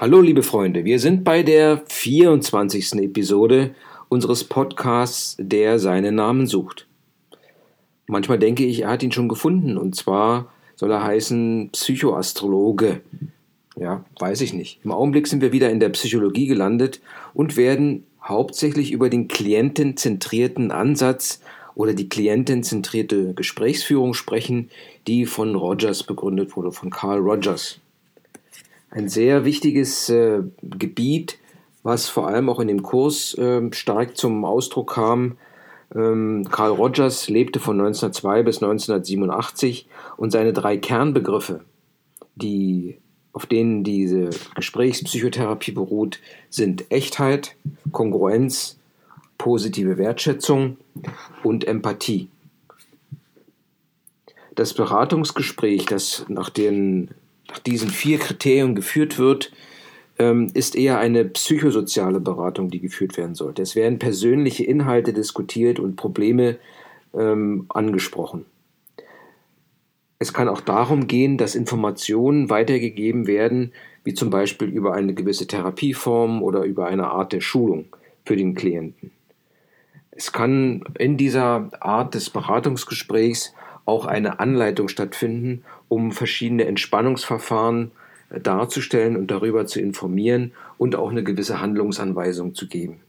Hallo liebe Freunde, wir sind bei der 24. Episode unseres Podcasts, der seinen Namen sucht. Manchmal denke ich, er hat ihn schon gefunden und zwar soll er heißen Psychoastrologe. Ja, weiß ich nicht. Im Augenblick sind wir wieder in der Psychologie gelandet und werden hauptsächlich über den klientenzentrierten Ansatz oder die klientenzentrierte Gesprächsführung sprechen, die von Rogers begründet wurde, von Carl Rogers ein sehr wichtiges äh, Gebiet, was vor allem auch in dem Kurs äh, stark zum Ausdruck kam. Ähm, Carl Rogers lebte von 1902 bis 1987 und seine drei Kernbegriffe, die, auf denen diese Gesprächspsychotherapie beruht, sind Echtheit, Kongruenz, positive Wertschätzung und Empathie. Das Beratungsgespräch, das nach den nach diesen vier Kriterien geführt wird, ähm, ist eher eine psychosoziale Beratung, die geführt werden sollte. Es werden persönliche Inhalte diskutiert und Probleme ähm, angesprochen. Es kann auch darum gehen, dass Informationen weitergegeben werden, wie zum Beispiel über eine gewisse Therapieform oder über eine Art der Schulung für den Klienten. Es kann in dieser Art des Beratungsgesprächs auch eine Anleitung stattfinden, um verschiedene Entspannungsverfahren äh, darzustellen und darüber zu informieren und auch eine gewisse Handlungsanweisung zu geben.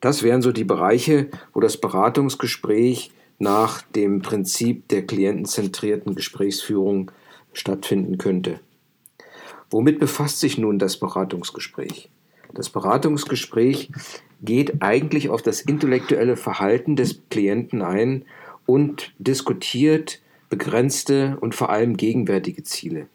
Das wären so die Bereiche, wo das Beratungsgespräch nach dem Prinzip der klientenzentrierten Gesprächsführung stattfinden könnte. Womit befasst sich nun das Beratungsgespräch? Das Beratungsgespräch geht eigentlich auf das intellektuelle Verhalten des Klienten ein und diskutiert begrenzte und vor allem gegenwärtige Ziele.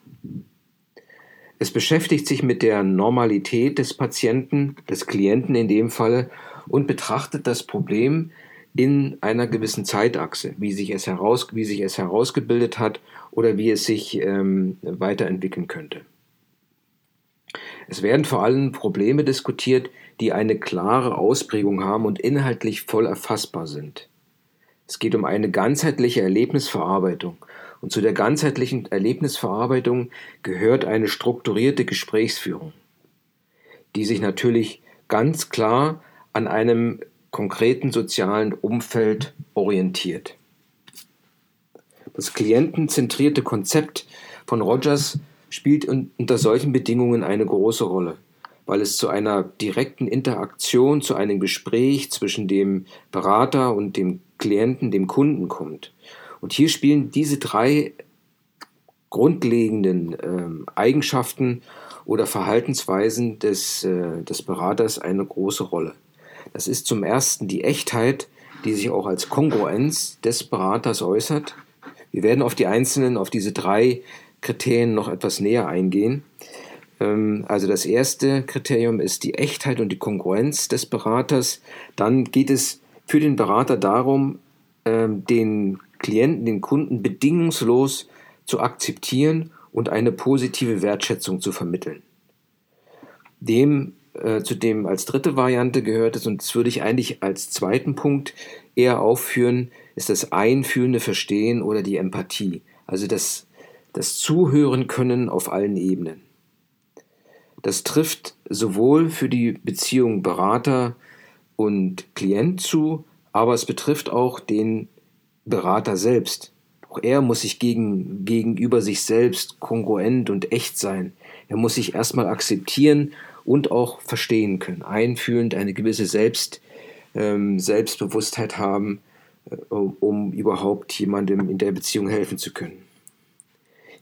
Es beschäftigt sich mit der Normalität des Patienten, des Klienten in dem Falle, und betrachtet das Problem in einer gewissen Zeitachse, wie sich es, heraus, wie sich es herausgebildet hat oder wie es sich ähm, weiterentwickeln könnte. Es werden vor allem Probleme diskutiert, die eine klare Ausprägung haben und inhaltlich voll erfassbar sind. Es geht um eine ganzheitliche Erlebnisverarbeitung. Und zu der ganzheitlichen Erlebnisverarbeitung gehört eine strukturierte Gesprächsführung, die sich natürlich ganz klar an einem konkreten sozialen Umfeld orientiert. Das klientenzentrierte Konzept von Rogers spielt unter solchen Bedingungen eine große Rolle, weil es zu einer direkten Interaktion, zu einem Gespräch zwischen dem Berater und dem Klienten, dem Kunden kommt. Und hier spielen diese drei grundlegenden äh, Eigenschaften oder Verhaltensweisen des, äh, des Beraters eine große Rolle. Das ist zum ersten die Echtheit, die sich auch als Kongruenz des Beraters äußert. Wir werden auf die einzelnen, auf diese drei Kriterien noch etwas näher eingehen. Ähm, also das erste Kriterium ist die Echtheit und die Kongruenz des Beraters. Dann geht es für den Berater darum, ähm, den Klienten, den Kunden bedingungslos zu akzeptieren und eine positive Wertschätzung zu vermitteln. Dem, äh, zu dem als dritte Variante gehört es, und das würde ich eigentlich als zweiten Punkt eher aufführen, ist das einfühlende Verstehen oder die Empathie, also das, das Zuhören können auf allen Ebenen. Das trifft sowohl für die Beziehung Berater und Klient zu, aber es betrifft auch den Berater selbst. Auch er muss sich gegen, gegenüber sich selbst kongruent und echt sein. Er muss sich erstmal akzeptieren und auch verstehen können, einfühlend eine gewisse Selbst, ähm, Selbstbewusstheit haben, äh, um überhaupt jemandem in der Beziehung helfen zu können.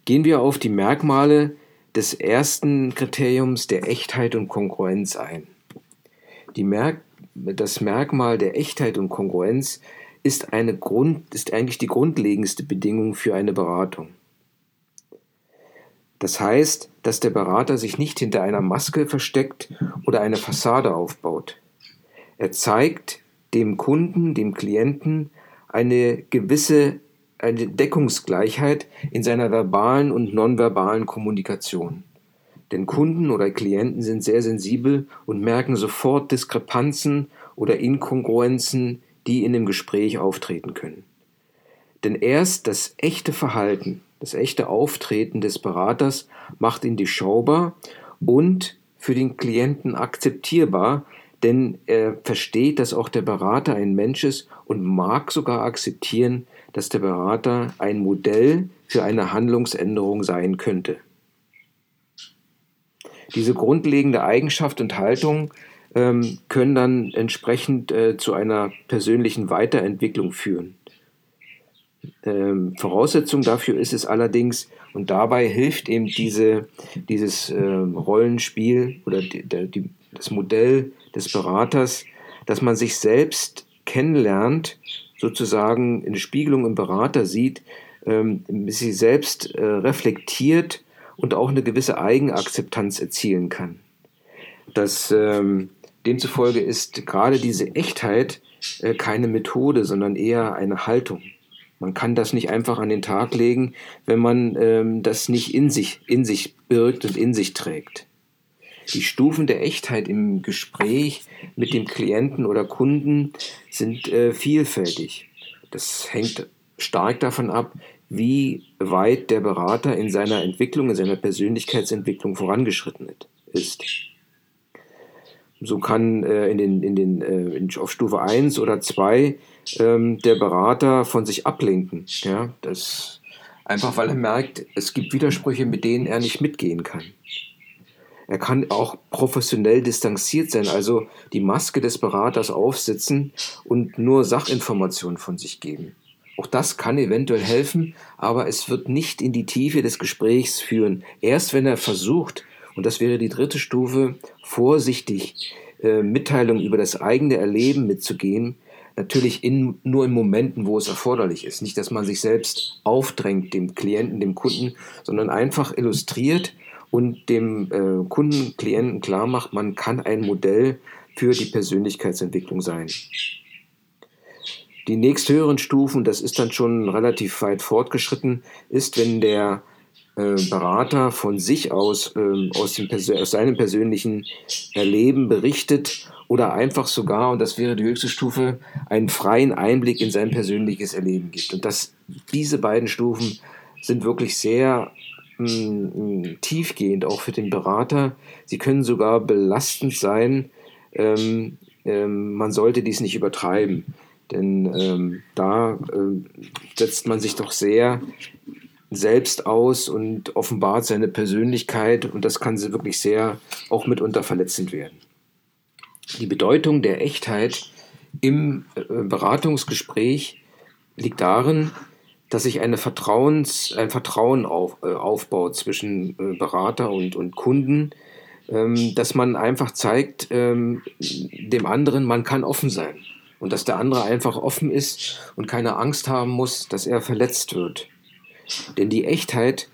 Gehen wir auf die Merkmale des ersten Kriteriums der Echtheit und Kongruenz ein. Merk das Merkmal der Echtheit und Kongruenz ist, eine Grund, ist eigentlich die grundlegendste Bedingung für eine Beratung. Das heißt, dass der Berater sich nicht hinter einer Maske versteckt oder eine Fassade aufbaut. Er zeigt dem Kunden, dem Klienten eine gewisse eine Deckungsgleichheit in seiner verbalen und nonverbalen Kommunikation. Denn Kunden oder Klienten sind sehr sensibel und merken sofort Diskrepanzen oder Inkongruenzen, die in dem Gespräch auftreten können. Denn erst das echte Verhalten das echte Auftreten des Beraters macht ihn durchschaubar und für den Klienten akzeptierbar, denn er versteht, dass auch der Berater ein Mensch ist und mag sogar akzeptieren, dass der Berater ein Modell für eine Handlungsänderung sein könnte. Diese grundlegende Eigenschaft und Haltung ähm, können dann entsprechend äh, zu einer persönlichen Weiterentwicklung führen. Ähm, Voraussetzung dafür ist es allerdings, und dabei hilft eben diese, dieses äh, Rollenspiel oder die, die, das Modell des Beraters, dass man sich selbst kennenlernt, sozusagen eine Spiegelung im Berater sieht, ähm, sich selbst äh, reflektiert und auch eine gewisse Eigenakzeptanz erzielen kann. Das, ähm, demzufolge ist gerade diese Echtheit äh, keine Methode, sondern eher eine Haltung. Man kann das nicht einfach an den Tag legen, wenn man ähm, das nicht in sich, in sich birgt und in sich trägt. Die Stufen der Echtheit im Gespräch mit dem Klienten oder Kunden sind äh, vielfältig. Das hängt stark davon ab, wie weit der Berater in seiner Entwicklung, in seiner Persönlichkeitsentwicklung vorangeschritten ist. So kann äh, in den, in den, äh, in, auf Stufe 1 oder 2 ähm, der Berater von sich ablenken. Ja? Das, einfach weil er merkt, es gibt Widersprüche, mit denen er nicht mitgehen kann. Er kann auch professionell distanziert sein, also die Maske des Beraters aufsetzen und nur Sachinformationen von sich geben. Auch das kann eventuell helfen, aber es wird nicht in die Tiefe des Gesprächs führen. Erst wenn er versucht, und das wäre die dritte Stufe, vorsichtig äh, Mitteilungen über das eigene Erleben mitzugehen, natürlich in, nur in Momenten, wo es erforderlich ist. Nicht, dass man sich selbst aufdrängt, dem Klienten, dem Kunden, sondern einfach illustriert, und dem äh, Kunden, Klienten klar macht, man kann ein Modell für die Persönlichkeitsentwicklung sein. Die nächsthöheren Stufen, das ist dann schon relativ weit fortgeschritten, ist, wenn der äh, Berater von sich aus, äh, aus, dem, aus seinem persönlichen Erleben berichtet oder einfach sogar, und das wäre die höchste Stufe, einen freien Einblick in sein persönliches Erleben gibt. Und das, diese beiden Stufen sind wirklich sehr tiefgehend, auch für den Berater. Sie können sogar belastend sein. Ähm, ähm, man sollte dies nicht übertreiben, denn ähm, da äh, setzt man sich doch sehr selbst aus und offenbart seine Persönlichkeit und das kann sie wirklich sehr auch mitunter verletzend werden. Die Bedeutung der Echtheit im äh, Beratungsgespräch liegt darin, dass sich eine Vertrauens, ein Vertrauen auf, äh, aufbaut zwischen äh, Berater und, und Kunden, ähm, dass man einfach zeigt ähm, dem anderen, man kann offen sein und dass der andere einfach offen ist und keine Angst haben muss, dass er verletzt wird. Denn die Echtheit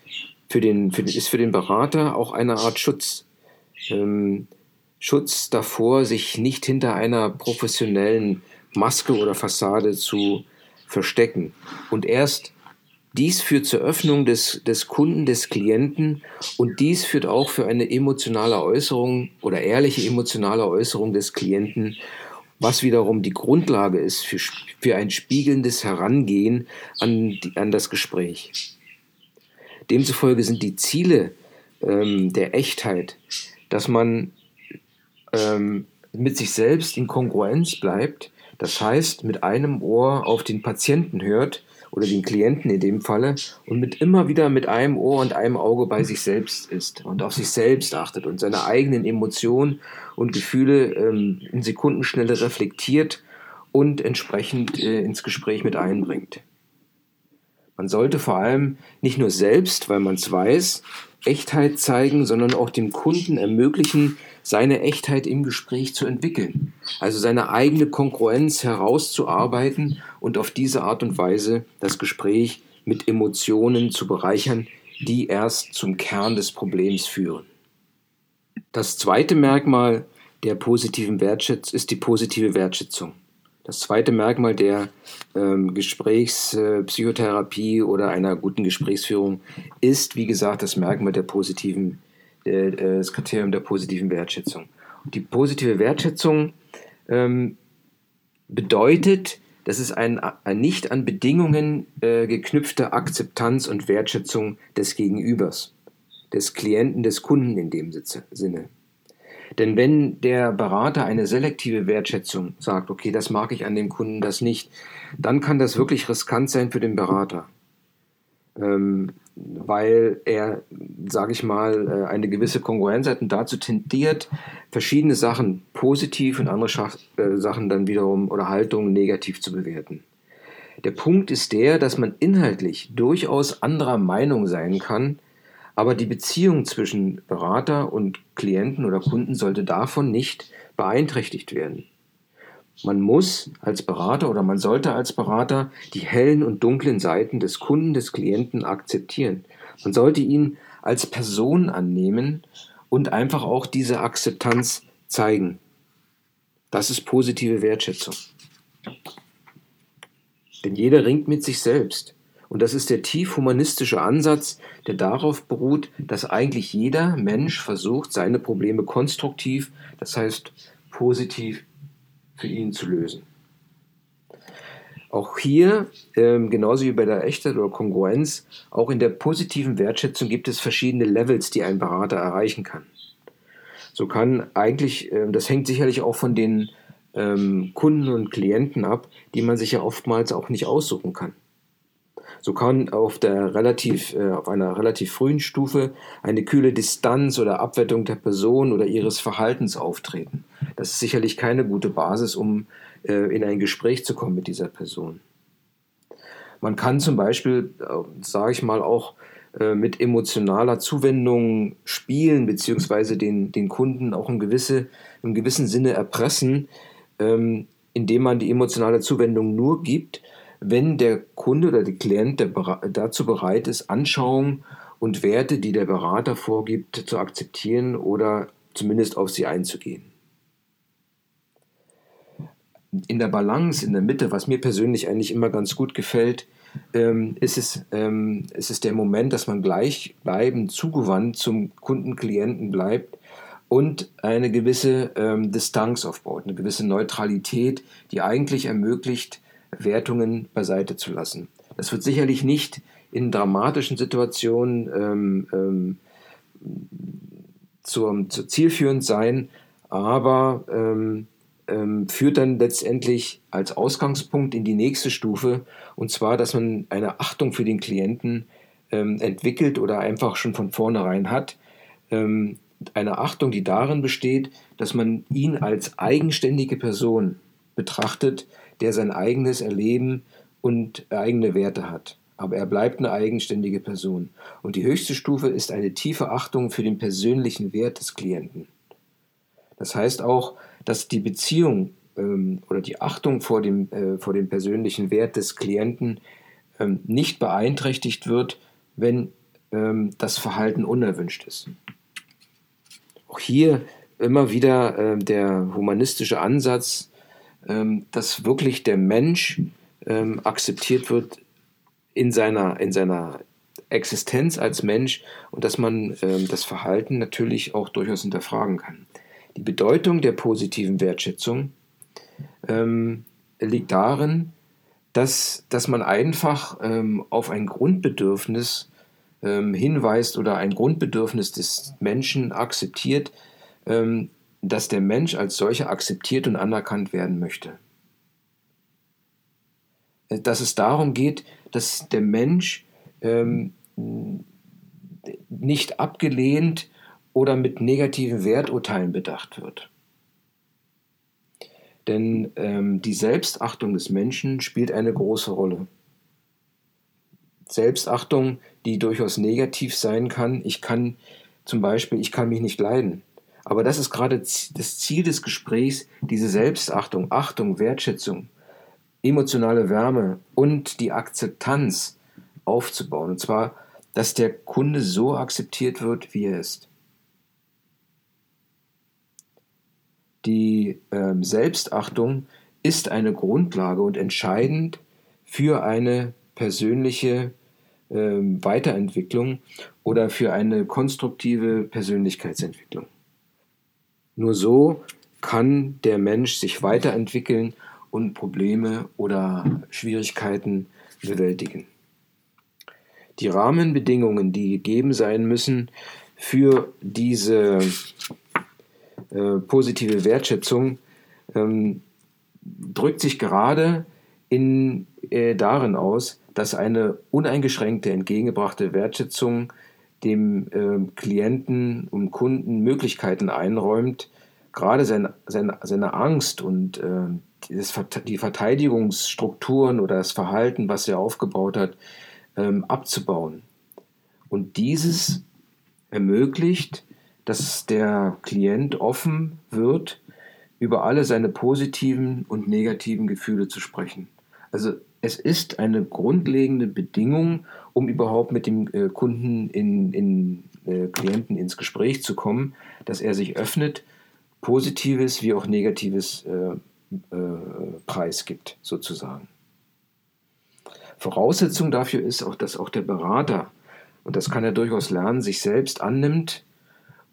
für den, für ist für den Berater auch eine Art Schutz. Ähm, Schutz davor, sich nicht hinter einer professionellen Maske oder Fassade zu verstecken. Und erst dies führt zur Öffnung des, des Kunden, des Klienten und dies führt auch für eine emotionale Äußerung oder ehrliche emotionale Äußerung des Klienten, was wiederum die Grundlage ist für, für ein spiegelndes Herangehen an, an das Gespräch. Demzufolge sind die Ziele ähm, der Echtheit, dass man ähm, mit sich selbst in Kongruenz bleibt, das heißt, mit einem Ohr auf den Patienten hört oder den Klienten in dem Falle und mit immer wieder mit einem Ohr und einem Auge bei sich selbst ist und auf sich selbst achtet und seine eigenen Emotionen und Gefühle ähm, in Sekundenschnelle reflektiert und entsprechend äh, ins Gespräch mit einbringt. Man sollte vor allem nicht nur selbst, weil man es weiß, Echtheit zeigen, sondern auch dem Kunden ermöglichen, seine Echtheit im Gespräch zu entwickeln. Also seine eigene Konkurrenz herauszuarbeiten und auf diese Art und Weise das Gespräch mit Emotionen zu bereichern, die erst zum Kern des Problems führen. Das zweite Merkmal der positiven Wertschätzung ist die positive Wertschätzung. Das zweite Merkmal der ähm, Gesprächspsychotherapie äh, oder einer guten Gesprächsführung ist, wie gesagt, das Merkmal der positiven, äh, das Kriterium der positiven Wertschätzung. Die positive Wertschätzung ähm, bedeutet, das ist ein, ein nicht an Bedingungen äh, geknüpfte Akzeptanz und Wertschätzung des Gegenübers, des Klienten, des Kunden in dem Sinne. Denn wenn der Berater eine selektive Wertschätzung sagt, okay, das mag ich an dem Kunden, das nicht, dann kann das wirklich riskant sein für den Berater. Ähm, weil er, sage ich mal, äh, eine gewisse Kongruenz hat und dazu tendiert, verschiedene Sachen positiv und andere Schach, äh, Sachen dann wiederum oder Haltungen negativ zu bewerten. Der Punkt ist der, dass man inhaltlich durchaus anderer Meinung sein kann, aber die Beziehung zwischen Berater und Klienten oder Kunden sollte davon nicht beeinträchtigt werden. Man muss als Berater oder man sollte als Berater die hellen und dunklen Seiten des Kunden, des Klienten akzeptieren. Man sollte ihn als Person annehmen und einfach auch diese Akzeptanz zeigen. Das ist positive Wertschätzung. Denn jeder ringt mit sich selbst. Und das ist der tief humanistische Ansatz, der darauf beruht, dass eigentlich jeder Mensch versucht, seine Probleme konstruktiv, das heißt positiv für ihn zu lösen. Auch hier, ähm, genauso wie bei der Echtheit oder Kongruenz, auch in der positiven Wertschätzung gibt es verschiedene Levels, die ein Berater erreichen kann. So kann eigentlich, äh, das hängt sicherlich auch von den ähm, Kunden und Klienten ab, die man sich ja oftmals auch nicht aussuchen kann. So kann auf, der relativ, äh, auf einer relativ frühen Stufe eine kühle Distanz oder Abwertung der Person oder ihres Verhaltens auftreten. Das ist sicherlich keine gute Basis, um äh, in ein Gespräch zu kommen mit dieser Person. Man kann zum Beispiel, äh, sage ich mal, auch äh, mit emotionaler Zuwendung spielen, beziehungsweise den, den Kunden auch in, gewisse, im gewissen Sinne erpressen, ähm, indem man die emotionale Zuwendung nur gibt, wenn der Kunde oder der Klient dazu bereit ist, Anschauungen und Werte, die der Berater vorgibt, zu akzeptieren oder zumindest auf sie einzugehen. In der Balance, in der Mitte, was mir persönlich eigentlich immer ganz gut gefällt, ähm, ist, es, ähm, ist es der Moment, dass man gleichbleibend zugewandt zum Kunden, Klienten bleibt und eine gewisse ähm, Distanz aufbaut, eine gewisse Neutralität, die eigentlich ermöglicht, Wertungen beiseite zu lassen. Das wird sicherlich nicht in dramatischen Situationen ähm, ähm, zur, zur zielführend sein, aber ähm, ähm, führt dann letztendlich als Ausgangspunkt in die nächste Stufe, und zwar, dass man eine Achtung für den Klienten ähm, entwickelt oder einfach schon von vornherein hat. Ähm, eine Achtung, die darin besteht, dass man ihn als eigenständige Person betrachtet, der sein eigenes Erleben und eigene Werte hat. Aber er bleibt eine eigenständige Person. Und die höchste Stufe ist eine tiefe Achtung für den persönlichen Wert des Klienten. Das heißt auch, dass die Beziehung ähm, oder die Achtung vor dem, äh, vor dem persönlichen Wert des Klienten ähm, nicht beeinträchtigt wird, wenn ähm, das Verhalten unerwünscht ist. Auch hier immer wieder äh, der humanistische Ansatz, dass wirklich der Mensch ähm, akzeptiert wird in seiner, in seiner Existenz als Mensch und dass man ähm, das Verhalten natürlich auch durchaus hinterfragen kann. Die Bedeutung der positiven Wertschätzung ähm, liegt darin, dass, dass man einfach ähm, auf ein Grundbedürfnis ähm, hinweist oder ein Grundbedürfnis des Menschen akzeptiert, ähm, dass der Mensch als solcher akzeptiert und anerkannt werden möchte. Dass es darum geht, dass der Mensch ähm, nicht abgelehnt oder mit negativen Werturteilen bedacht wird. Denn ähm, die Selbstachtung des Menschen spielt eine große Rolle. Selbstachtung, die durchaus negativ sein kann. Ich kann zum Beispiel, ich kann mich nicht leiden. Aber das ist gerade das Ziel des Gesprächs, diese Selbstachtung, Achtung, Wertschätzung, emotionale Wärme und die Akzeptanz aufzubauen. Und zwar, dass der Kunde so akzeptiert wird, wie er ist. Die ähm, Selbstachtung ist eine Grundlage und entscheidend für eine persönliche ähm, Weiterentwicklung oder für eine konstruktive Persönlichkeitsentwicklung. Nur so kann der Mensch sich weiterentwickeln und Probleme oder Schwierigkeiten bewältigen. Die Rahmenbedingungen, die gegeben sein müssen für diese äh, positive Wertschätzung, ähm, drückt sich gerade in, äh, darin aus, dass eine uneingeschränkte entgegengebrachte Wertschätzung dem äh, Klienten und Kunden Möglichkeiten einräumt, gerade seine, seine, seine Angst und äh, das, die Verteidigungsstrukturen oder das Verhalten, was er aufgebaut hat, ähm, abzubauen. Und dieses ermöglicht, dass der Klient offen wird, über alle seine positiven und negativen Gefühle zu sprechen. Also es ist eine grundlegende Bedingung, um überhaupt mit dem äh, Kunden, in, in äh, Klienten ins Gespräch zu kommen, dass er sich öffnet, positives wie auch negatives äh, äh, Preis gibt, sozusagen. Voraussetzung dafür ist auch, dass auch der Berater, und das kann er durchaus lernen, sich selbst annimmt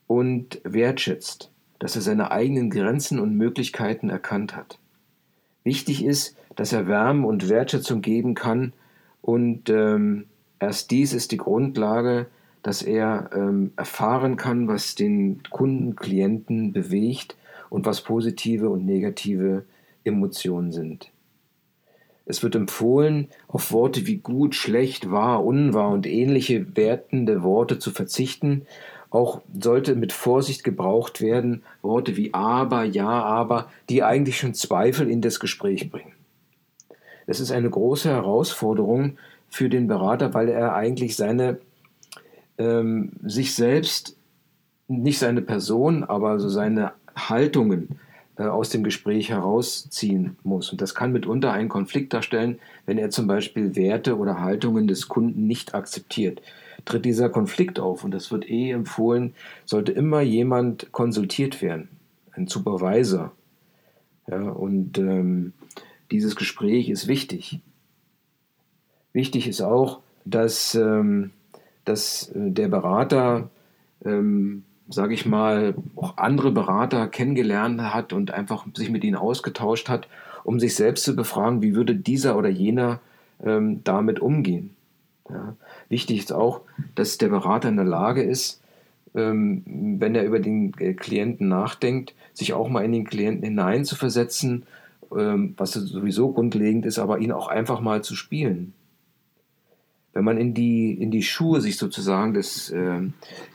und wertschätzt, dass er seine eigenen Grenzen und Möglichkeiten erkannt hat. Wichtig ist, dass er Wärme und Wertschätzung geben kann und ähm, erst dies ist die Grundlage, dass er ähm, erfahren kann, was den Kunden, Klienten bewegt und was positive und negative Emotionen sind. Es wird empfohlen, auf Worte wie gut, schlecht, wahr, unwahr und ähnliche wertende Worte zu verzichten. Auch sollte mit Vorsicht gebraucht werden Worte wie aber, ja, aber, die eigentlich schon Zweifel in das Gespräch bringen. Das ist eine große Herausforderung für den Berater, weil er eigentlich seine ähm, sich selbst, nicht seine Person, aber so seine Haltungen äh, aus dem Gespräch herausziehen muss. Und das kann mitunter einen Konflikt darstellen, wenn er zum Beispiel Werte oder Haltungen des Kunden nicht akzeptiert. Tritt dieser Konflikt auf, und das wird eh empfohlen, sollte immer jemand konsultiert werden, ein Supervisor. Ja, und ähm, dieses Gespräch ist wichtig. Wichtig ist auch, dass, ähm, dass äh, der Berater ähm, sage ich mal, auch andere Berater kennengelernt hat und einfach sich mit ihnen ausgetauscht hat, um sich selbst zu befragen, wie würde dieser oder jener ähm, damit umgehen. Ja. Wichtig ist auch, dass der Berater in der Lage ist, ähm, wenn er über den äh, Klienten nachdenkt, sich auch mal in den Klienten hineinzuversetzen, ähm, was sowieso grundlegend ist, aber ihn auch einfach mal zu spielen wenn man in die, in die Schuhe sich sozusagen des, äh,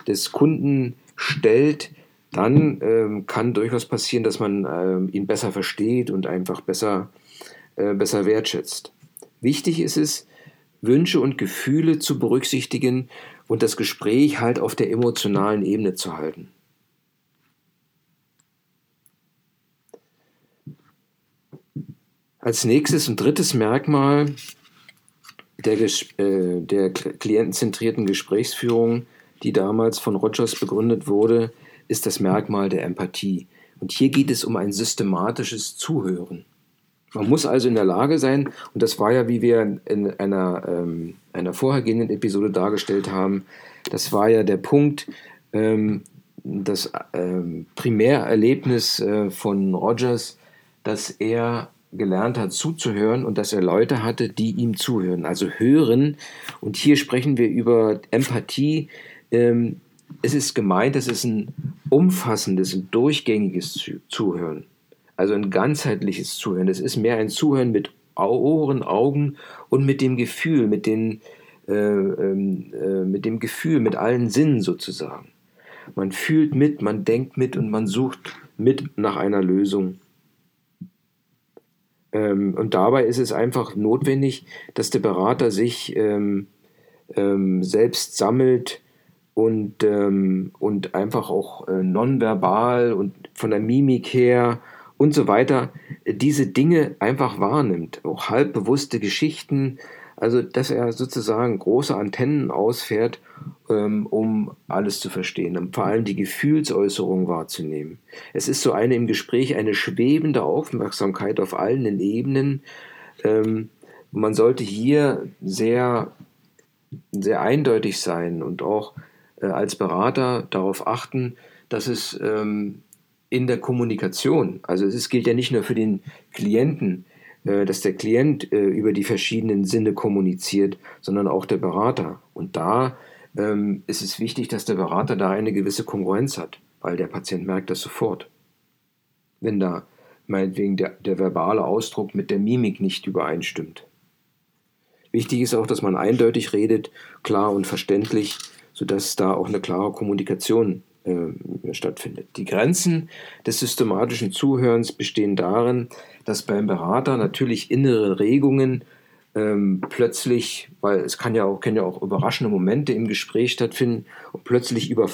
des Kunden stellt, dann ähm, kann durchaus passieren, dass man ähm, ihn besser versteht und einfach besser, äh, besser wertschätzt. Wichtig ist es, Wünsche und Gefühle zu berücksichtigen und das Gespräch halt auf der emotionalen Ebene zu halten. Als nächstes und drittes Merkmal der, äh, der klientenzentrierten Gesprächsführung die damals von Rogers begründet wurde, ist das Merkmal der Empathie. Und hier geht es um ein systematisches Zuhören. Man muss also in der Lage sein, und das war ja, wie wir in einer, ähm, einer vorhergehenden Episode dargestellt haben, das war ja der Punkt, ähm, das ähm, Primärerlebnis äh, von Rogers, dass er gelernt hat zuzuhören und dass er Leute hatte, die ihm zuhören, also hören. Und hier sprechen wir über Empathie, ähm, es ist gemeint, es ist ein umfassendes, ein durchgängiges Zuhören. Also ein ganzheitliches Zuhören. Es ist mehr ein Zuhören mit Ohren, Augen und mit dem Gefühl, mit, den, äh, ähm, äh, mit dem Gefühl, mit allen Sinnen sozusagen. Man fühlt mit, man denkt mit und man sucht mit nach einer Lösung. Ähm, und dabei ist es einfach notwendig, dass der Berater sich ähm, ähm selbst sammelt, und, ähm, und einfach auch äh, nonverbal und von der Mimik her und so weiter diese Dinge einfach wahrnimmt. Auch halbbewusste Geschichten, also dass er sozusagen große Antennen ausfährt, ähm, um alles zu verstehen und vor allem die Gefühlsäußerung wahrzunehmen. Es ist so eine im Gespräch eine schwebende Aufmerksamkeit auf allen Ebenen. Ähm, man sollte hier sehr, sehr eindeutig sein und auch äh, als Berater darauf achten, dass es ähm, in der Kommunikation, also es gilt ja nicht nur für den Klienten, äh, dass der Klient äh, über die verschiedenen Sinne kommuniziert, sondern auch der Berater. Und da ähm, ist es wichtig, dass der Berater da eine gewisse Kongruenz hat, weil der Patient merkt das sofort. Wenn da meinetwegen der, der verbale Ausdruck mit der Mimik nicht übereinstimmt. Wichtig ist auch, dass man eindeutig redet, klar und verständlich, sodass da auch eine klare Kommunikation äh, stattfindet. Die Grenzen des systematischen Zuhörens bestehen darin, dass beim Berater natürlich innere Regungen ähm, plötzlich, weil es kann ja auch, können ja auch überraschende Momente im Gespräch stattfinden und plötzlich über,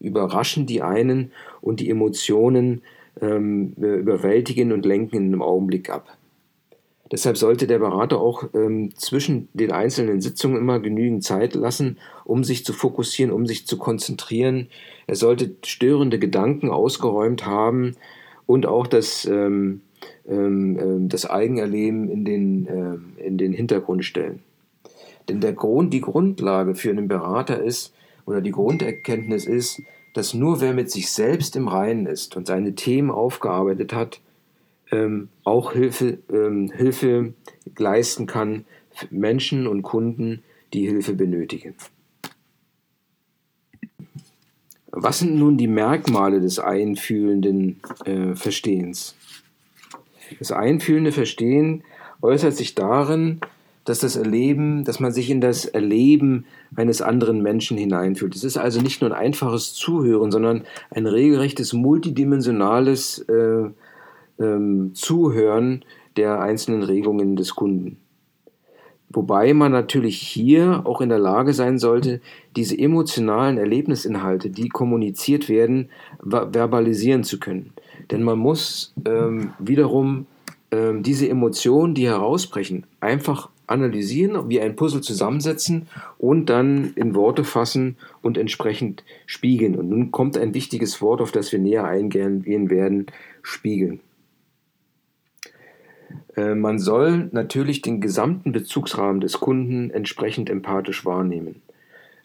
überraschen die einen und die Emotionen ähm, überwältigen und lenken in einem Augenblick ab. Deshalb sollte der Berater auch ähm, zwischen den einzelnen Sitzungen immer genügend Zeit lassen, um sich zu fokussieren, um sich zu konzentrieren. Er sollte störende Gedanken ausgeräumt haben und auch das, ähm, ähm, ähm das Eigenerleben in den, äh, in den Hintergrund stellen. Denn der Grund, die Grundlage für einen Berater ist, oder die Grunderkenntnis ist, dass nur wer mit sich selbst im Reinen ist und seine Themen aufgearbeitet hat, ähm, auch Hilfe, ähm, Hilfe leisten kann Menschen und Kunden, die Hilfe benötigen. Was sind nun die Merkmale des einfühlenden äh, Verstehens? Das einfühlende Verstehen äußert sich darin, dass das Erleben, dass man sich in das Erleben eines anderen Menschen hineinfühlt. Es ist also nicht nur ein einfaches Zuhören, sondern ein regelrechtes multidimensionales äh, ähm, Zuhören der einzelnen Regungen des Kunden. Wobei man natürlich hier auch in der Lage sein sollte, diese emotionalen Erlebnisinhalte, die kommuniziert werden, verbalisieren zu können. Denn man muss ähm, wiederum ähm, diese Emotionen, die herausbrechen, einfach analysieren, wie ein Puzzle zusammensetzen und dann in Worte fassen und entsprechend spiegeln. Und nun kommt ein wichtiges Wort, auf das wir näher eingehen werden, spiegeln. Äh, man soll natürlich den gesamten Bezugsrahmen des Kunden entsprechend empathisch wahrnehmen.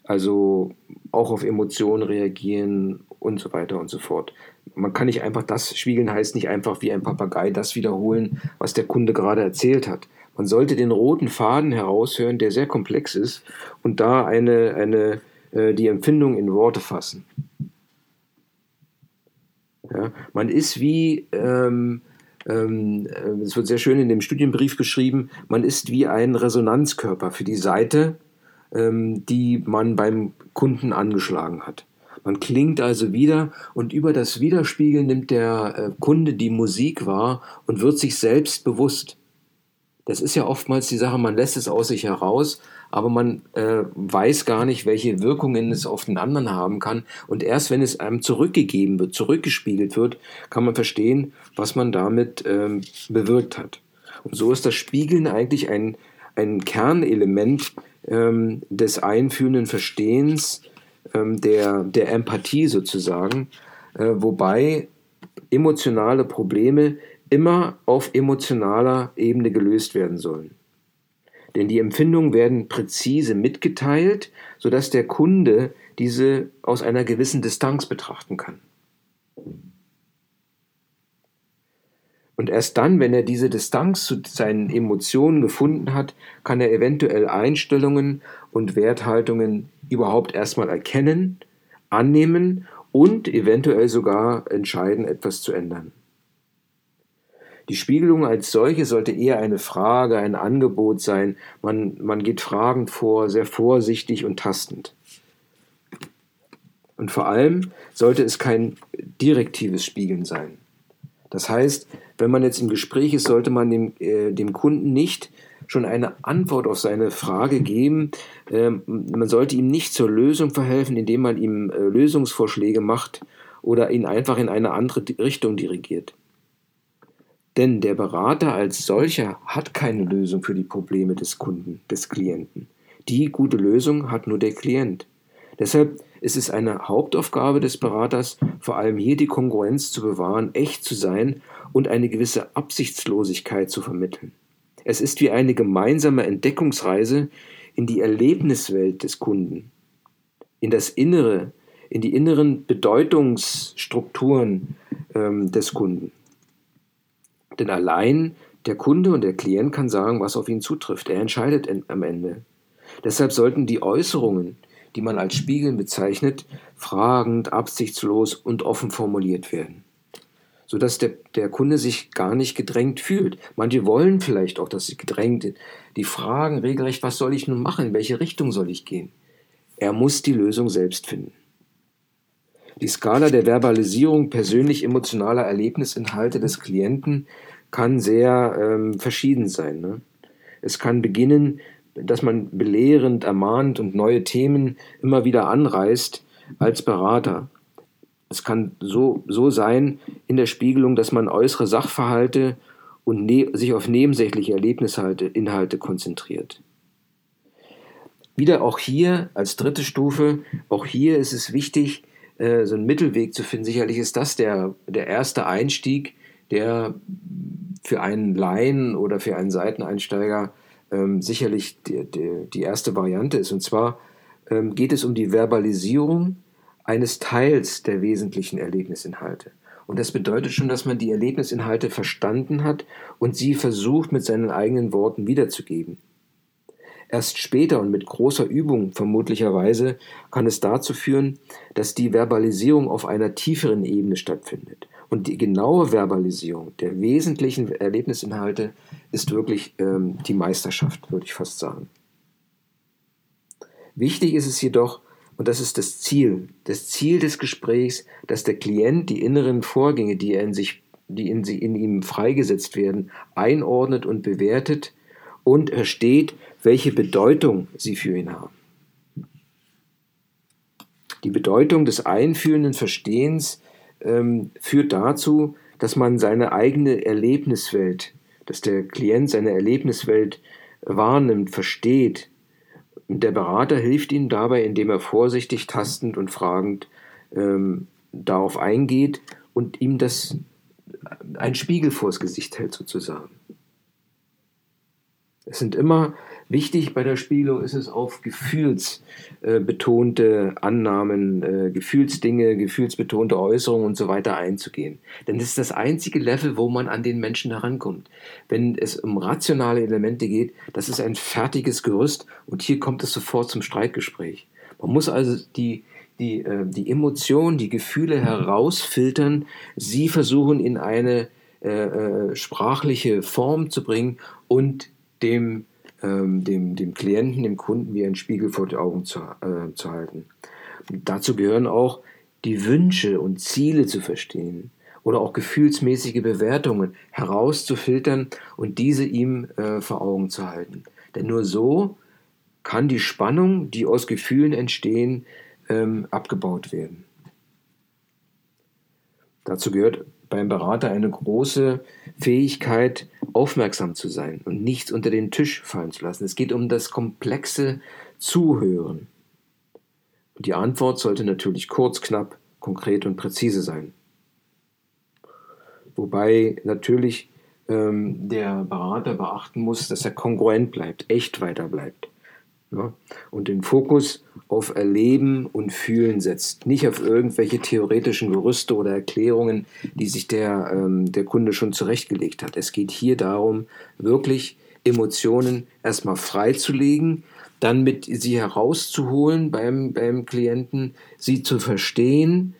Also auch auf Emotionen reagieren und so weiter und so fort. Man kann nicht einfach das spiegeln, heißt nicht einfach wie ein Papagei das wiederholen, was der Kunde gerade erzählt hat. Man sollte den roten Faden heraushören, der sehr komplex ist, und da eine, eine, äh, die Empfindung in Worte fassen. Ja, man ist wie ähm, ähm, äh, es wird sehr schön in dem Studienbrief beschrieben, man ist wie ein Resonanzkörper für die Seite, ähm, die man beim Kunden angeschlagen hat. Man klingt also wieder und über das Widerspiegeln nimmt der äh, Kunde die Musik wahr und wird sich selbst bewusst. Das ist ja oftmals die Sache, man lässt es aus sich heraus, aber man äh, weiß gar nicht, welche Wirkungen es auf den anderen haben kann. Und erst wenn es einem zurückgegeben wird, zurückgespiegelt wird, kann man verstehen, was man damit ähm, bewirkt hat. Und so ist das Spiegeln eigentlich ein, ein Kernelement ähm, des einfühlenden Verstehens, ähm, der, der Empathie sozusagen, äh, wobei emotionale Probleme immer auf emotionaler Ebene gelöst werden sollen. Denn die Empfindungen werden präzise mitgeteilt, sodass der Kunde diese aus einer gewissen Distanz betrachten kann. Und erst dann, wenn er diese Distanz zu seinen Emotionen gefunden hat, kann er eventuell Einstellungen und Werthaltungen überhaupt erstmal erkennen, annehmen und eventuell sogar entscheiden, etwas zu ändern. Die Spiegelung als solche sollte eher eine Frage, ein Angebot sein. Man, man geht fragend vor, sehr vorsichtig und tastend. Und vor allem sollte es kein direktives Spiegeln sein. Das heißt, wenn man jetzt im Gespräch ist, sollte man dem, äh, dem Kunden nicht schon eine Antwort auf seine Frage geben. Ähm, man sollte ihm nicht zur Lösung verhelfen, indem man ihm äh, Lösungsvorschläge macht oder ihn einfach in eine andere Richtung dirigiert. Denn der Berater als solcher hat keine Lösung für die Probleme des Kunden, des Klienten. Die gute Lösung hat nur der Klient. Deshalb ist es eine Hauptaufgabe des Beraters, vor allem hier die Kongruenz zu bewahren, echt zu sein und eine gewisse Absichtslosigkeit zu vermitteln. Es ist wie eine gemeinsame Entdeckungsreise in die Erlebniswelt des Kunden, in das Innere, in die inneren Bedeutungsstrukturen ähm, des Kunden. Denn allein Der Kunde und der Klient kann sagen, was auf ihn zutrifft. Er entscheidet am Ende. Deshalb sollten die Äußerungen, die man als Spiegeln bezeichnet, fragend, absichtslos und offen formuliert werden. Sodass der, der Kunde sich gar nicht gedrängt fühlt. Manche wollen vielleicht auch, dass sie gedrängt sind. Die fragen regelrecht, was soll ich nun machen? In welche Richtung soll ich gehen? Er muss die Lösung selbst finden. Die Skala der Verbalisierung persönlich-emotionaler Erlebnisinhalte des Klienten kann sehr ähm, verschieden sein. Ne? Es kann beginnen, dass man belehrend, ermahnt und neue Themen immer wieder anreißt als Berater. Es kann so, so sein in der Spiegelung, dass man äußere Sachverhalte und ne sich auf nebensächliche Erlebnisinhalte konzentriert. Wieder auch hier als dritte Stufe, auch hier ist es wichtig, äh, so einen Mittelweg zu finden. Sicherlich ist das der, der erste Einstieg, der für einen Laien oder für einen Seiteneinsteiger ähm, sicherlich die, die, die, erste Variante ist. Und zwar ähm, geht es um die Verbalisierung eines Teils der wesentlichen Erlebnisinhalte. Und das bedeutet schon, dass man die Erlebnisinhalte verstanden hat und sie versucht mit seinen eigenen Worten wiederzugeben. Erst später und mit großer Übung vermutlicherweise kann es dazu führen, dass die Verbalisierung auf einer tieferen Ebene stattfindet. Und die genaue Verbalisierung der wesentlichen Erlebnisinhalte ist wirklich ähm, die Meisterschaft, würde ich fast sagen. Wichtig ist es jedoch, und das ist das Ziel, das Ziel des Gesprächs, dass der Klient die inneren Vorgänge, die er in sich, die in, in ihm freigesetzt werden, einordnet und bewertet und versteht, welche Bedeutung sie für ihn haben. Die Bedeutung des einfühlenden Verstehens ähm, führt dazu, dass man seine eigene Erlebniswelt, dass der Klient seine Erlebniswelt wahrnimmt, versteht. Und der Berater hilft ihm dabei, indem er vorsichtig, tastend und fragend ähm, darauf eingeht und ihm das ein Spiegel vors Gesicht hält sozusagen. Es sind immer Wichtig bei der Spiegelung ist es auf gefühlsbetonte Annahmen, äh, Gefühlsdinge, gefühlsbetonte Äußerungen und so weiter einzugehen. Denn das ist das einzige Level, wo man an den Menschen herankommt. Wenn es um rationale Elemente geht, das ist ein fertiges Gerüst und hier kommt es sofort zum Streitgespräch. Man muss also die, die, äh, die Emotionen, die Gefühle herausfiltern, sie versuchen in eine äh, äh sprachliche Form zu bringen und dem ähm, dem, dem Klienten, dem Kunden wie ein Spiegel vor die Augen zu, äh, zu halten. Und dazu gehören auch die Wünsche und Ziele zu verstehen oder auch gefühlsmäßige Bewertungen herauszufiltern und diese ihm äh, vor Augen zu halten. Denn nur so kann die Spannung, die aus Gefühlen entstehen, ähm, abgebaut werden. Dazu gehört beim Berater eine große Fähigkeit, aufmerksam zu sein und nichts unter den Tisch fallen zu lassen. Es geht um das komplexe Zuhören. Und die Antwort sollte natürlich kurz, knapp, konkret und präzise sein. Wobei natürlich ähm, der Berater beachten muss, dass er kongruent bleibt, echt weiter bleibt. Ja? Und den Fokus auf Erleben und Fühlen setzt. Nicht auf irgendwelche theoretischen Gerüste oder Erklärungen, die sich der, ähm, der Kunde schon zurechtgelegt hat. Es geht hier darum, wirklich Emotionen erstmal freizulegen, dann mit sie herauszuholen beim, beim Klienten, sie zu verstehen,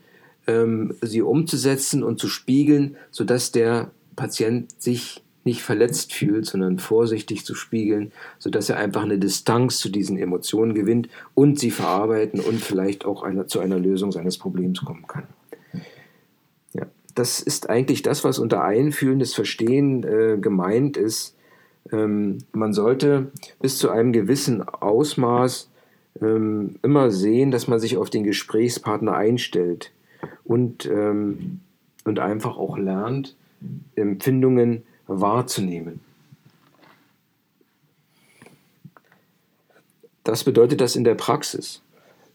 ähm, sie umzusetzen und zu spiegeln, sodass der Patient sich nicht verletzt fühlt, sondern vorsichtig zu spiegeln, sodass er einfach eine Distanz zu diesen Emotionen gewinnt und sie verarbeiten und vielleicht auch einer, zu einer Lösung seines Problems kommen kann. Ja, das ist eigentlich das, was unter einfühlendes Verstehen äh, gemeint ist. Ähm, man sollte bis zu einem gewissen Ausmaß ähm, immer sehen, dass man sich auf den Gesprächspartner einstellt und, ähm, und einfach auch lernt, Empfindungen wahrzunehmen. Das bedeutet das in der Praxis.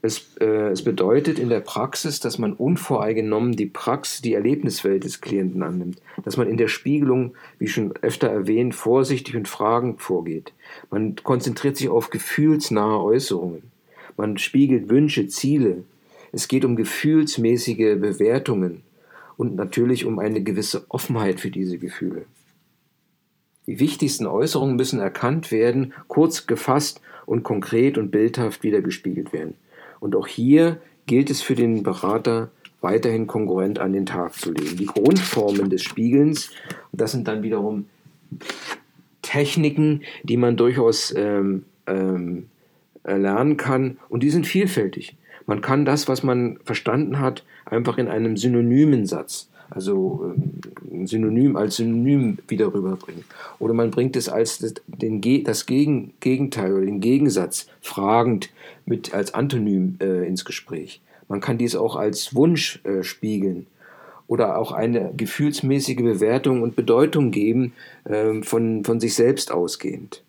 Es, äh, es, bedeutet in der Praxis, dass man unvoreingenommen die Praxis, die Erlebniswelt des Klienten annimmt, dass man in der Spiegelung, wie schon öfter erwähnt, vorsichtig und fragend vorgeht. Man konzentriert sich auf gefühlsnahe Äußerungen. Man spiegelt Wünsche, Ziele. Es geht um gefühlsmäßige Bewertungen und natürlich um eine gewisse Offenheit für diese Gefühle. Die wichtigsten Äußerungen müssen erkannt werden, kurz gefasst und konkret und bildhaft wiedergespiegelt werden. Und auch hier gilt es für den Berater, weiterhin konkurrent an den Tag zu legen. Die Grundformen des Spiegelns, das sind dann wiederum Techniken, die man durchaus ähm, ähm, lernen kann, und die sind vielfältig. Man kann das, was man verstanden hat, einfach in einem synonymen Satz, also ein ähm, Synonym als Synonym wieder rüberbringen. Oder man bringt es als das, den, das Gegen, Gegenteil oder den Gegensatz fragend mit als Antonym äh, ins Gespräch. Man kann dies auch als Wunsch äh, spiegeln oder auch eine gefühlsmäßige Bewertung und Bedeutung geben, äh, von, von sich selbst ausgehend.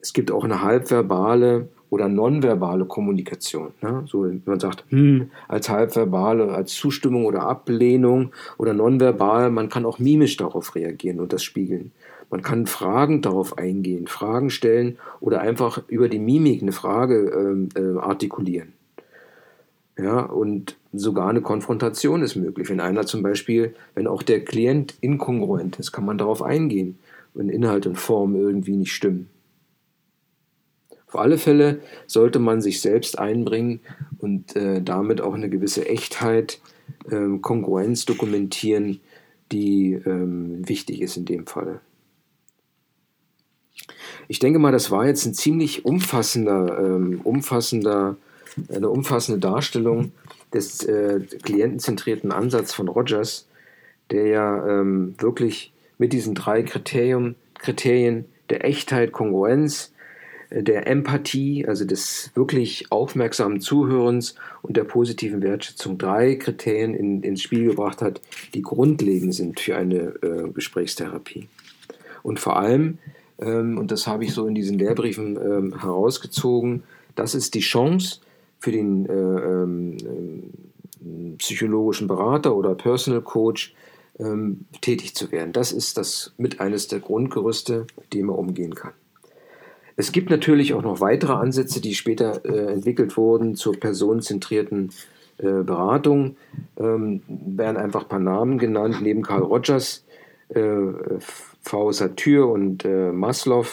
Es gibt auch eine halbverbale oder nonverbale Kommunikation. Ne? So, wenn man sagt, hm, als halbverbale, als Zustimmung oder Ablehnung oder nonverbal, man kann auch mimisch darauf reagieren und das spiegeln. Man kann Fragen darauf eingehen, Fragen stellen oder einfach über die Mimik eine Frage äh, äh, artikulieren. Ja, und sogar eine Konfrontation ist möglich. Wenn einer zum Beispiel, wenn auch der Klient inkongruent ist, kann man darauf eingehen, wenn Inhalt und Form irgendwie nicht stimmen. Auf alle Fälle sollte man sich selbst einbringen und äh, damit auch eine gewisse Echtheit, ähm, Kongruenz dokumentieren, die ähm, wichtig ist in dem Fall. Ich denke mal, das war jetzt ein ziemlich umfassender, ähm, umfassender, eine umfassende Darstellung des äh, klientenzentrierten Ansatz von Rogers, der ja ähm, wirklich mit diesen drei Kriterien, Kriterien der Echtheit, Kongruenz, der Empathie, also des wirklich aufmerksamen Zuhörens und der positiven Wertschätzung drei Kriterien in, ins Spiel gebracht hat, die grundlegend sind für eine äh, Gesprächstherapie. Und vor allem, ähm, und das habe ich so in diesen Lehrbriefen ähm, herausgezogen, das ist die Chance für den äh, ähm, äh, psychologischen Berater oder Personal Coach, ähm, tätig zu werden. Das ist das mit eines der Grundgerüste, mit dem er umgehen kann. Es gibt natürlich auch noch weitere Ansätze, die später äh, entwickelt wurden zur personenzentrierten äh, Beratung. Ähm, werden einfach ein paar Namen genannt, neben Carl Rogers, äh, V. Satyr und äh, Maslow.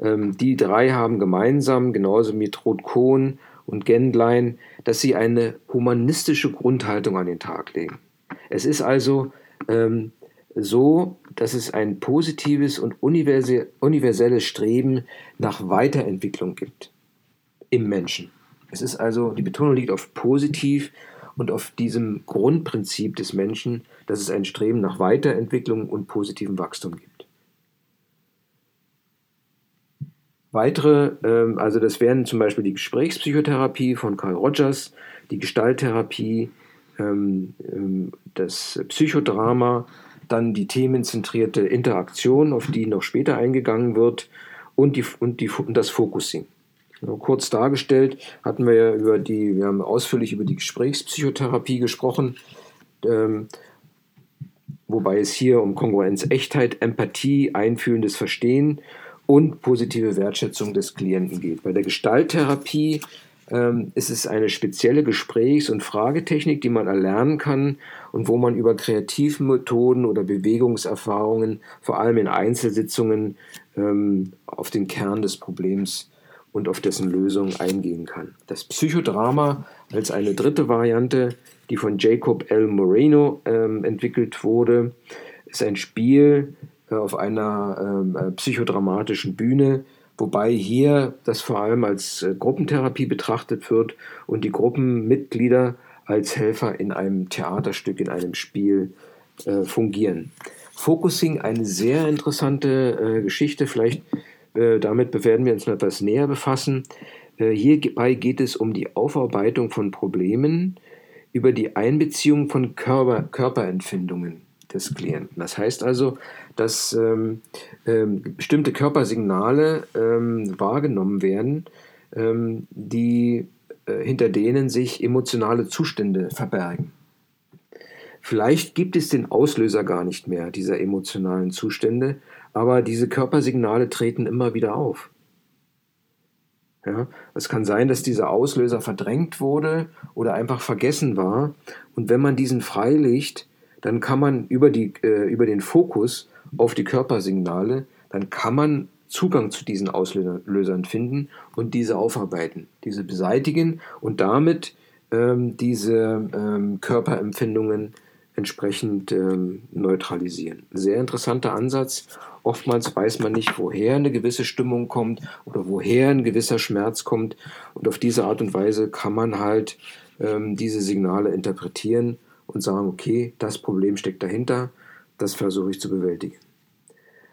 Ähm, die drei haben gemeinsam, genauso wie Ruth Kohn und Gendlein, dass sie eine humanistische Grundhaltung an den Tag legen. Es ist also ähm, so, dass es ein positives und universelles Streben nach Weiterentwicklung gibt im Menschen. Es ist also, die Betonung liegt auf positiv und auf diesem Grundprinzip des Menschen, dass es ein Streben nach Weiterentwicklung und positivem Wachstum gibt. Weitere, ähm, also das wären zum Beispiel die Gesprächspsychotherapie von Carl Rogers, die Gestalttherapie, ähm, ähm, das Psychodrama, dann die themenzentrierte Interaktion, auf die noch später eingegangen wird, und, die, und, die, und das Focusing. Ja, kurz dargestellt hatten wir ja über die, wir haben ausführlich über die Gesprächspsychotherapie gesprochen, ähm, wobei es hier um Kongruenz, Echtheit, Empathie, einfühlendes Verstehen und positive Wertschätzung des Klienten geht. Bei der Gestalttherapie ähm, ist es eine spezielle Gesprächs- und Fragetechnik, die man erlernen kann und wo man über Kreativmethoden oder Bewegungserfahrungen, vor allem in Einzelsitzungen, ähm, auf den Kern des Problems und auf dessen Lösung eingehen kann. Das Psychodrama als eine dritte Variante, die von Jacob L. Moreno ähm, entwickelt wurde, ist ein Spiel äh, auf einer ähm, äh, psychodramatischen Bühne, wobei hier das vor allem als äh, Gruppentherapie betrachtet wird und die Gruppenmitglieder als Helfer in einem Theaterstück, in einem Spiel äh, fungieren. Focusing, eine sehr interessante äh, Geschichte, vielleicht äh, damit werden wir uns noch etwas näher befassen. Äh, hierbei geht es um die Aufarbeitung von Problemen über die Einbeziehung von Körper, Körperempfindungen des Klienten. Das heißt also, dass ähm, ähm, bestimmte Körpersignale ähm, wahrgenommen werden, ähm, die äh, hinter denen sich emotionale Zustände verbergen. Vielleicht gibt es den Auslöser gar nicht mehr dieser emotionalen Zustände, aber diese Körpersignale treten immer wieder auf. Ja, es kann sein, dass dieser Auslöser verdrängt wurde oder einfach vergessen war. Und wenn man diesen freilegt, dann kann man über, die, äh, über den Fokus auf die Körpersignale dann kann man Zugang zu diesen Auslösern finden und diese aufarbeiten, diese beseitigen und damit ähm, diese ähm, Körperempfindungen entsprechend ähm, neutralisieren. Sehr interessanter Ansatz. Oftmals weiß man nicht, woher eine gewisse Stimmung kommt oder woher ein gewisser Schmerz kommt. Und auf diese Art und Weise kann man halt ähm, diese Signale interpretieren und sagen, okay, das Problem steckt dahinter, das versuche ich zu bewältigen.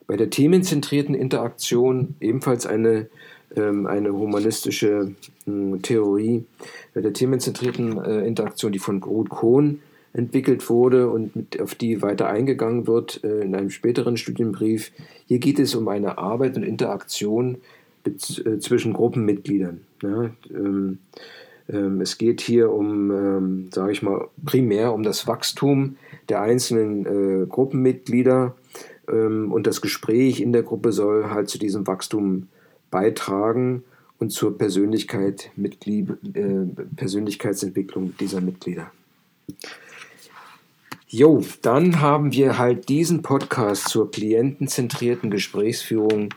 Bei der themenzentrierten Interaktion ebenfalls eine, ähm, eine humanistische äh, Theorie. Bei der themenzentrierten äh, Interaktion, die von Ruth Kohn entwickelt wurde und mit, auf die weiter eingegangen wird äh, in einem späteren Studienbrief. Hier geht es um eine Arbeit und Interaktion äh, zwischen Gruppenmitgliedern. Ja, ähm, es geht hier um, ähm, sage ich mal, primär um das Wachstum der einzelnen äh, Gruppenmitglieder ähm, und das Gespräch in der Gruppe soll halt zu diesem Wachstum beitragen und zur Persönlichkeit Mitglied, äh, Persönlichkeitsentwicklung dieser Mitglieder. Jo, dann haben wir halt diesen Podcast zur klientenzentrierten Gesprächsführung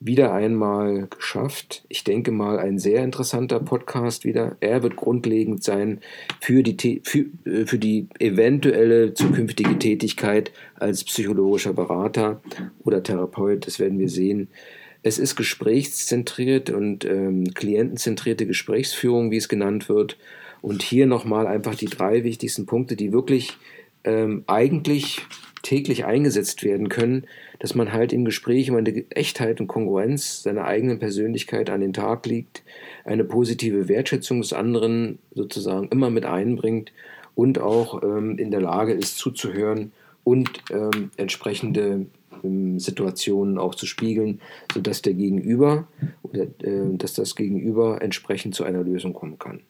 wieder einmal geschafft. Ich denke mal, ein sehr interessanter Podcast wieder. Er wird grundlegend sein für die, für, äh, für die eventuelle zukünftige Tätigkeit als psychologischer Berater oder Therapeut. Das werden wir sehen. Es ist gesprächszentriert und ähm, klientenzentrierte Gesprächsführung, wie es genannt wird. Und hier nochmal einfach die drei wichtigsten Punkte, die wirklich ähm, eigentlich täglich eingesetzt werden können, dass man halt im Gespräch immer eine Echtheit und Kongruenz seiner eigenen Persönlichkeit an den Tag legt, eine positive Wertschätzung des anderen sozusagen immer mit einbringt und auch ähm, in der Lage ist zuzuhören und ähm, entsprechende ähm, Situationen auch zu spiegeln, sodass der Gegenüber oder äh, dass das Gegenüber entsprechend zu einer Lösung kommen kann.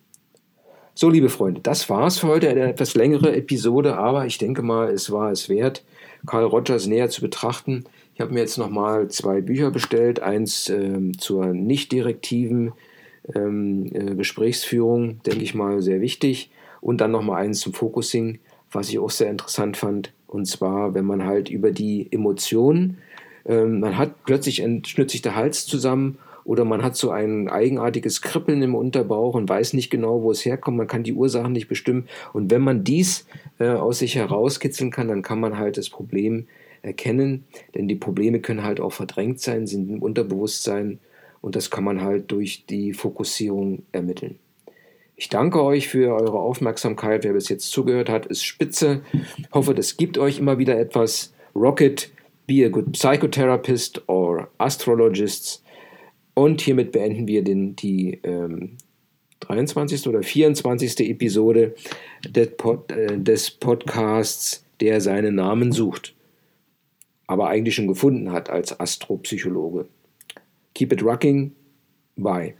So, liebe Freunde, das war's für heute. Eine etwas längere Episode, aber ich denke mal, es war es wert, Carl Rogers näher zu betrachten. Ich habe mir jetzt nochmal zwei Bücher bestellt. Eins ähm, zur nicht direktiven ähm, äh, Gesprächsführung, denke ich mal, sehr wichtig. Und dann nochmal eins zum Focusing, was ich auch sehr interessant fand. Und zwar, wenn man halt über die Emotionen, ähm, man hat plötzlich schnürt sich der Hals zusammen oder man hat so ein eigenartiges Kribbeln im Unterbauch und weiß nicht genau, wo es herkommt. Man kann die Ursachen nicht bestimmen. Und wenn man dies äh, aus sich herauskitzeln kann, dann kann man halt das Problem erkennen. Denn die Probleme können halt auch verdrängt sein, sind im Unterbewusstsein. Und das kann man halt durch die Fokussierung ermitteln. Ich danke euch für eure Aufmerksamkeit. Wer bis jetzt zugehört hat, ist spitze. Ich hoffe, das gibt euch immer wieder etwas. Rocket, be a good psychotherapist or astrologists. Und hiermit beenden wir den, die ähm, 23. oder 24. Episode des, Pod, äh, des Podcasts, der seinen Namen sucht, aber eigentlich schon gefunden hat als Astropsychologe. Keep it rocking. Bye.